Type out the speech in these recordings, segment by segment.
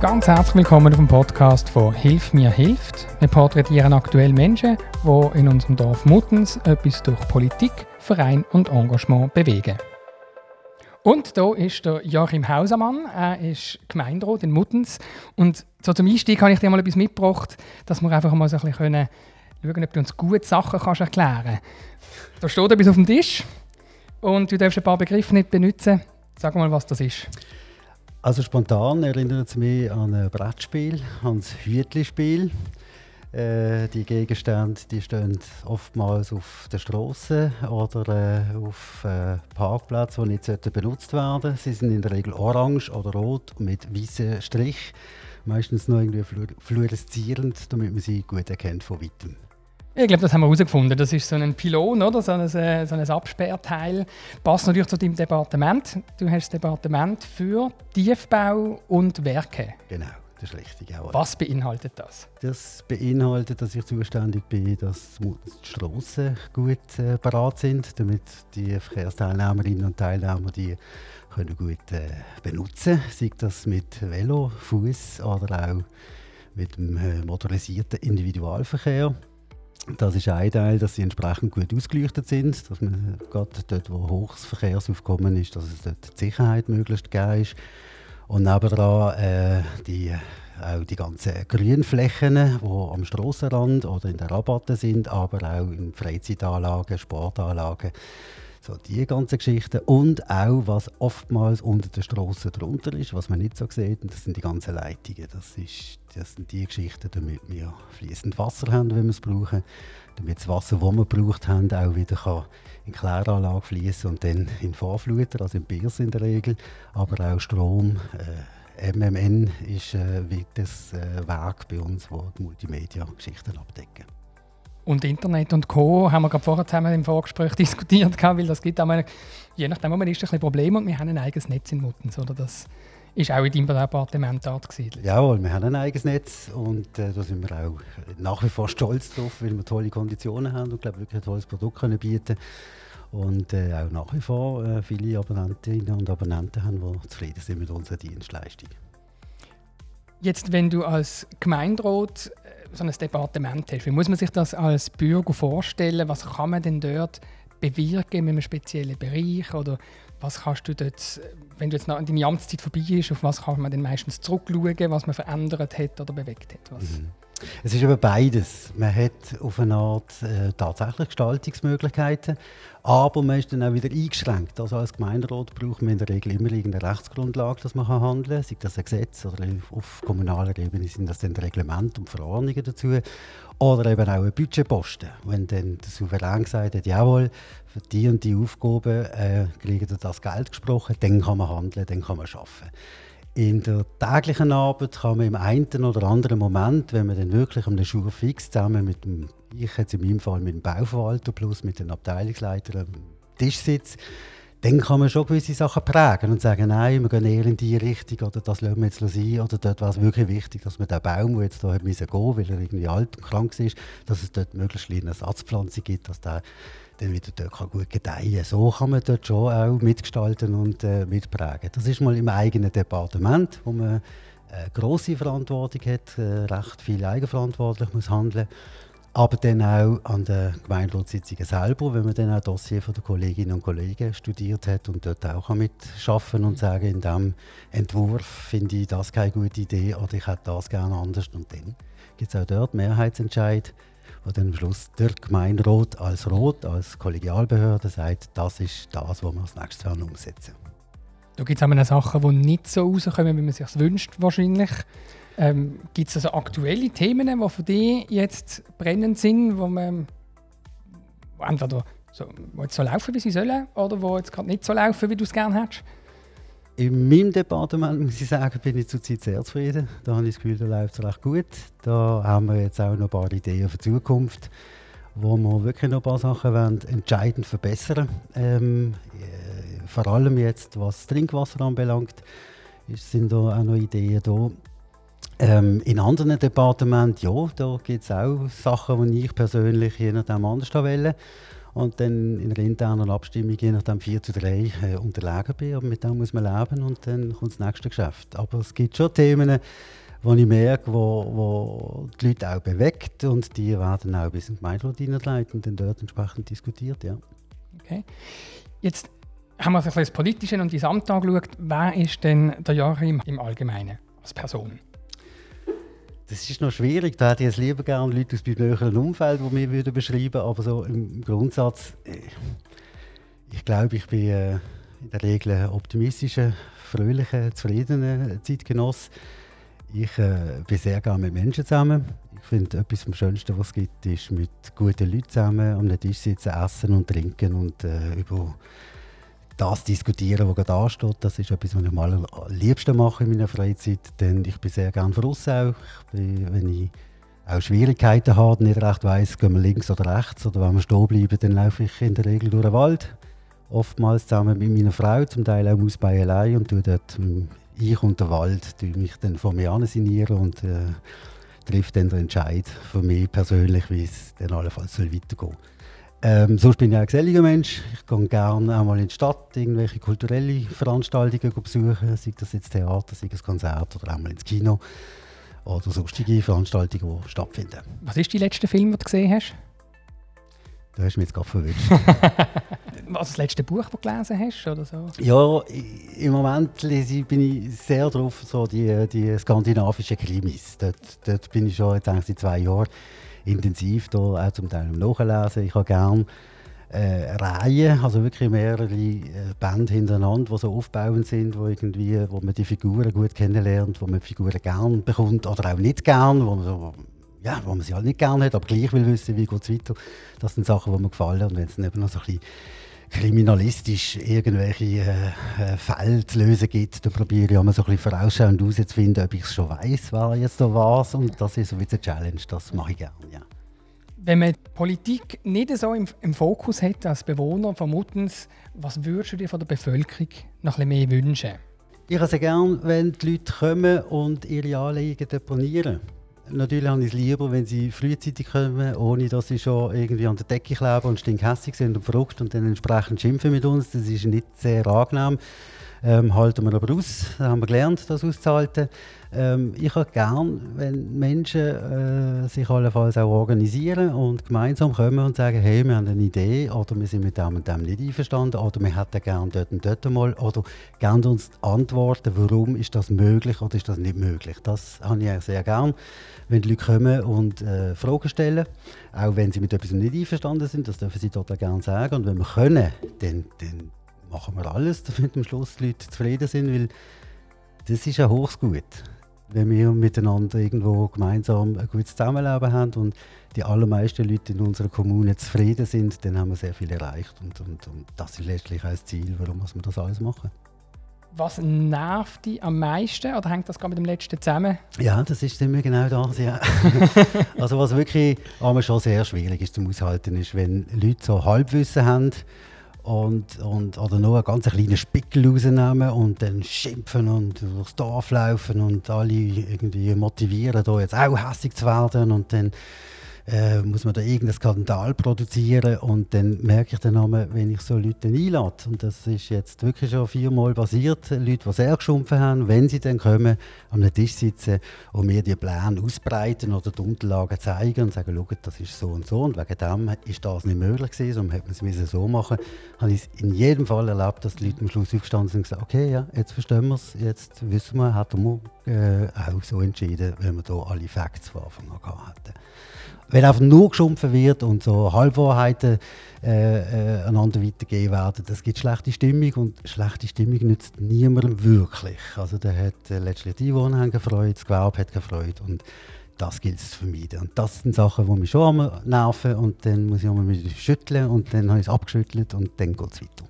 Ganz herzlich willkommen auf dem Podcast von Hilf mir hilft. Wir porträtieren aktuell Menschen, die in unserem Dorf Muttens etwas durch Politik, Verein und Engagement bewegen. Und da ist der Joachim Hausermann, er ist Gemeinderat in Muttens. Und so zum Einstieg habe ich dir mal etwas mitgebracht, dass wir einfach mal so ein bisschen können schauen, ob du uns gute Sachen kannst erklären kannst. Da steht etwas auf dem Tisch und du darfst ein paar Begriffe nicht benutzen. Sag mal, was das ist. Also spontan erinnert es mich an ein Brettspiel, an das Hütli-Spiel. Äh, die Gegenstände die stehen oftmals auf der Straße oder äh, auf äh, Parkplätzen, die nicht benutzt werden sollten. Sie sind in der Regel orange oder rot mit weißen Strich, meistens noch irgendwie fluoreszierend, damit man sie gut erkennt von weitem. Ich glaube, das haben wir herausgefunden. Das ist so ein Pylon, oder? So ein, so ein Absperrteil. Passt natürlich zu deinem Departement. Du hast das Departement für Tiefbau und Werke. Genau, das ist richtig. Jawohl. Was beinhaltet das? Das beinhaltet, dass ich zuständig bin, dass die Strassen gut äh, parat sind, damit die Verkehrsteilnehmerinnen und Teilnehmer die können gut äh, benutzen können. Sei das mit Velo, Fuß oder auch mit dem äh, motorisierten Individualverkehr. Das ist ein Teil, dass sie entsprechend gut ausgeleuchtet sind, dass man gerade dort, wo hohes Verkehrsaufkommen ist, dass es dort die Sicherheit möglichst gegeben ist. Und nebenan äh, die, auch die ganzen Grünflächen, die am Strassenrand oder in den Rabatten sind, aber auch in Freizeitanlagen, Sportanlagen so die ganzen Geschichten und auch, was oftmals unter der Straße drunter ist, was man nicht so sieht, das sind die ganzen Leitungen. Das, ist, das sind die Geschichten, damit wir fließend Wasser haben, wenn wir es brauchen, damit das Wasser, das wir braucht haben, auch wieder kann in die Kläranlage fließen und dann in Vorfluter, also in Biers in der Regel, aber auch Strom. Äh, MMN ist äh, das äh, Werk bei uns, wo die Multimedia-Geschichten abdecken. Und Internet und Co. haben wir gerade vorher zusammen im Vorgespräch diskutiert, weil das gibt einmal, je nachdem, wo man ist, ein bisschen Probleme und wir haben ein eigenes Netz in Muttens, oder? Das ist auch in deinem Departement dort gesiedelt. Jawohl, wir haben ein eigenes Netz und äh, da sind wir auch nach wie vor stolz drauf, weil wir tolle Konditionen haben und glaube wirklich ein tolles Produkt können bieten und äh, auch nach wie vor äh, viele Abonnentinnen und Abonnenten haben, die zufrieden sind mit unserer Dienstleistung. Jetzt, wenn du als Gemeinderat so ein Departement hast. Wie muss man sich das als Bürger vorstellen? Was kann man denn dort bewirken in einem speziellen Bereich? Oder was kannst du dort, wenn du jetzt noch deine Amtszeit vorbei ist, auf was kann man denn meistens zurückschauen, was man verändert hat oder bewegt hat? Was? Mhm. Es ist aber beides. Man hat auf eine Art äh, tatsächlich Gestaltungsmöglichkeiten, aber man ist dann auch wieder eingeschränkt. Also als Gemeinderat braucht man in der Regel immer irgendeine Rechtsgrundlage, dass man handeln kann, sei das ein Gesetz oder auf kommunaler Ebene sind das dann Reglemente und Verordnungen dazu. Oder eben auch ein Budgetposten. Wenn dann der Souverän gesagt hat, jawohl, für die und die Aufgaben äh, kriegt das Geld gesprochen, dann kann man handeln, dann kann man arbeiten. In der täglichen Arbeit kann man im einen oder anderen Moment, wenn man dann wirklich am Schur fix zusammen mit dem, ich jetzt in meinem Fall mit dem Bauverwalter plus mit den Abteilungsleitern am Tisch sitzt, dann kann man schon gewisse Sachen prägen und sagen, nein, wir gehen eher in die Richtung oder das lassen wir jetzt sein oder dort war es wirklich wichtig, dass man den Baum, der jetzt hier hat gehen weil er irgendwie alt und krank ist, dass es dort möglichst eine Ersatzpflanze gibt, dass der dann wieder dort kann gut gedeihen So kann man dort schon auch mitgestalten und äh, mitprägen. Das ist mal im eigenen Departement, wo man äh, große Verantwortung hat, äh, recht viel eigenverantwortlich muss handeln aber dann auch an den Gemeinderatssitzungen selber, wenn man dann auch Dossier von den Kolleginnen und Kollegen studiert hat und dort auch mitschaffen und sagen, in diesem Entwurf finde ich das keine gute Idee oder ich hätte das gerne anders. Und dann gibt es auch dort Mehrheitsentscheid wo dann am Schluss der Gemeinderat als Rot, als Kollegialbehörde sagt, das ist das, was wir als nächstes werden umsetzen. Da gibt es auch Sachen, die nicht so rauskommen, wie man sich wünscht wahrscheinlich. Ähm, gibt es also aktuelle Themen, die für dich jetzt brennend sind, wo man entweder so, wo jetzt so laufen, wie sie sollen, oder wo jetzt gerade nicht so laufen, wie du es gerne hättest? In meinem Departement muss ich sagen, bin ich zurzeit sehr zufrieden. Da habe ich das Gefühl, da läuft es recht gut. Da haben wir jetzt auch noch ein paar Ideen für die Zukunft, wo wir wirklich noch ein paar Sachen wollen, entscheidend verbessern ähm, äh, Vor allem jetzt, was Trinkwasser anbelangt, sind da auch noch Ideen da. Ähm, in anderen Departementen, ja, da gibt es auch Sachen, die ich persönlich je nachdem anders wähle. Und dann in einer internen Abstimmung je nachdem 4 zu 3 äh, unterlegen bin. Aber mit dem muss man leben und dann kommt das nächste Geschäft. Aber es gibt schon Themen, wo ich merke, wo, wo die Leute auch bewegt und die werden auch bis in den Gemeinderat hineingeleitet und dann dort entsprechend diskutiert. Ja. Okay. Jetzt haben wir uns ein bisschen das Politische und die Amt angeschaut. Wer ist denn der Joachim im Allgemeinen als Person? Das ist noch schwierig. Da hätte ich jetzt lieber gerne Leute aus meinem näheren Umfeld, die mir würden beschreiben Aber so im Grundsatz, äh, ich glaube, ich bin äh, in der Regel ein optimistischer, fröhlicher, zufriedener Zeitgenoss. Ich äh, bin sehr gerne mit Menschen zusammen. Ich finde, etwas vom Schönsten, was es gibt, ist mit guten Leuten zusammen am Tisch sitzen, essen und trinken und äh, über das diskutieren, was gerade ansteht. Das ist etwas, was ich mal am liebsten mache in meiner Freizeit. Denn ich bin sehr gerne voraus auch. Bin, wenn ich auch Schwierigkeiten habe, nicht recht weiss, gehen wir links oder rechts oder wenn wir stehen bleiben, dann laufe ich in der Regel durch den Wald. Oftmals zusammen mit meiner Frau, zum Teil auch aus allein und tue dort hm, ich und der Wald mich dann von mir ansignieren und äh, trifft dann den Entscheid für mich persönlich, wie es dann allenfalls weitergehen soll. Ähm, sonst bin ich ein geselliger Mensch. Ich gehe gerne einmal in die Stadt, irgendwelche kulturelle Veranstaltungen besuchen, sei das jetzt Theater, sei das Konzert oder einmal ins Kino oder sonstige Veranstaltungen, die stattfinden. Was ist die letzte Film, den du gesehen hast? Du hast mich jetzt gerade verwünscht. Was das letzte Buch, das du gelesen hast? Oder so? Ja, im Moment lese ich, bin ich sehr drauf, so die, die skandinavischen Krimis. Dort, dort bin ich schon jetzt eigentlich seit zwei Jahren intensiv da auch zum Teil nachlesen. Ich habe gerne äh, Reihen, also wirklich mehrere äh, Bände hintereinander, die so aufbauend sind, wo, irgendwie, wo man die Figuren gut kennenlernt, wo man die Figuren gern bekommt oder auch nicht gern, wo man, so, ja, wo man sie halt nicht gern hat, aber gleich will wissen, wie geht es weiter. Das sind Sachen, die mir gefallen und wenn es eben noch so ein bisschen kriminalistisch irgendwelche äh, äh, Fälle zu lösen gibt, dann probiere ich immer so ein bisschen vorausschauend herauszufinden, ob ich es schon weiß, wer jetzt da was und das ist so ein eine Challenge, das mache ich gerne, ja. Wenn man Politik nicht so im, im Fokus hat als Bewohner von Muttens, was würdest du dir von der Bevölkerung noch ein bisschen mehr wünschen? Ich habe sehr gerne, wenn die Leute kommen und ihre Anliegen deponieren. Natürlich habe ich es lieber, wenn sie frühzeitig kommen, ohne dass sie schon irgendwie an der Decke kleben und stinkhässig sind und verrückt und dann entsprechend schimpfen mit uns. Das ist nicht sehr angenehm. Ähm, halten wir aber aus. Da haben wir gelernt, das auszuhalten. Ähm, ich habe gern, wenn Menschen äh, sich allenfalls auch organisieren und gemeinsam kommen und sagen, hey, wir haben eine Idee oder wir sind mit dem und dem nicht einverstanden oder wir hätten gerne dort und dort mal oder gerne uns antworten, warum ist das möglich oder ist das nicht möglich. Das habe ich sehr gern, wenn die Leute kommen und äh, Fragen stellen, auch wenn sie mit etwas nicht einverstanden sind, das dürfen sie total gerne sagen und wenn wir können, dann, dann machen wir alles, damit am Schluss die Leute zufrieden sind, weil das ist ein hohes Gut, wenn wir miteinander irgendwo gemeinsam ein gutes Zusammenleben haben und die allermeisten Leute in unserer Kommune zufrieden sind, dann haben wir sehr viel erreicht und, und, und das ist letztlich auch das Ziel, warum wir das alles machen. Was nervt dich am meisten oder hängt das gerade mit dem letzten zusammen? Ja, das ist immer genau das. Ja. also was wirklich aber schon sehr schwierig ist zum Aushalten, ist, wenn Leute so Halbwissen haben und, und, oder nur einen ganz kleinen Spickel rausnehmen und dann schimpfen und durchs Dorf laufen und alle irgendwie motivieren, da jetzt auch hässlich zu werden und dann äh, muss man da irgendeinen Skandal produzieren und dann merke ich dann einmal, wenn ich so Leute einlade, und das ist jetzt wirklich schon viermal passiert, Leute, die sehr geschumpfen haben, wenn sie dann kommen, am Tisch sitzen und mir die Pläne ausbreiten oder die Unterlagen zeigen und sagen, schau, das ist so und so und wegen dem ist das nicht möglich gewesen, sondern hätte man es so machen. Habe ich es in jedem Fall erlebt, dass die Leute am Schluss aufgestanden sind und gesagt okay, ja, jetzt verstehen wir es, jetzt wissen wir, hätten wir äh, auch so entschieden, wenn wir da alle Facts von Anfang an hatten wenn einfach nur geschumpfen wird und so Halbwahrheiten äh, äh, einander weitergegeben werden, das gibt schlechte Stimmung und schlechte Stimmung nützt niemandem wirklich. Also da hat äh, letztlich die Einwohner gefreut, das Gewerbe hat gefreut und das gilt es zu vermeiden. Und das sind Sachen, die mich schon nerven und dann muss ich einmal wieder schütteln und dann habe ich es abgeschüttelt und dann geht es weiter.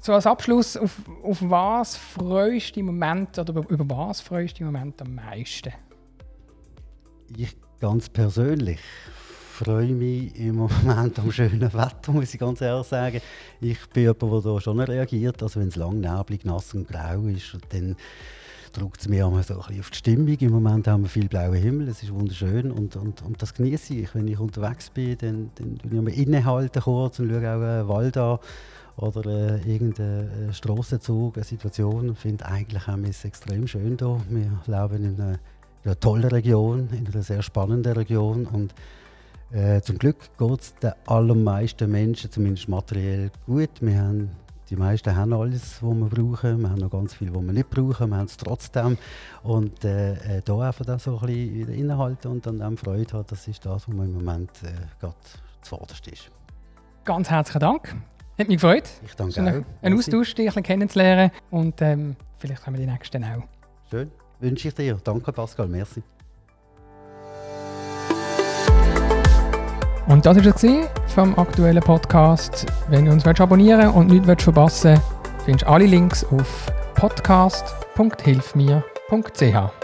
So als Abschluss, auf, auf was freust du im Moment oder über, über was freust du im Moment am meisten? Ich ganz persönlich freue mich im Moment am schönen Wetter, muss ich ganz ehrlich sagen. Ich bin jemand, der da schon reagiert. Also wenn es lang neblig, nass und grau ist, dann drückt es mir so auf die Stimmung. Im Moment haben wir viel blauen Himmel, es ist wunderschön und, und, und das genieße ich. Wenn ich unterwegs bin, dann, dann ich mal innehalten kurz und schaue auch einen Wald an oder äh, irgendeinen äh, Strassenzug, eine Situation. Ich finde eigentlich wir es extrem schön hier. Wir leben in einer, in einer tollen Region, in einer sehr spannenden Region und äh, zum Glück geht es den allermeisten Menschen, zumindest materiell, gut. Wir haben, die meisten haben alles, was wir brauchen. Wir haben noch ganz viel, was wir nicht brauchen. Wir haben es trotzdem. Und äh, äh, da einfach das so ein bisschen wieder innehalten und an dem Freude haben, das ist das, was mir im Moment äh, gerade zuvorderst ist. Ganz herzlichen Dank. Hat mich gefreut. Ich danke auch. Einen Austausch, dich ein kennenzulernen und ähm, vielleicht haben wir die nächsten auch. Schön. Wünsche ich dir. Danke, Pascal. Merci. Und das war es vom aktuellen Podcast. Wenn du uns abonnieren und nichts verpassen willst, findest du alle Links auf podcast.hilfmir.ch.